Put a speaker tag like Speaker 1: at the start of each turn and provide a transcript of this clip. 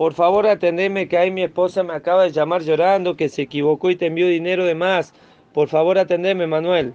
Speaker 1: Por favor, atendeme que ahí mi esposa me acaba de llamar llorando que se equivocó y te envió dinero de más. Por favor, atendeme, Manuel.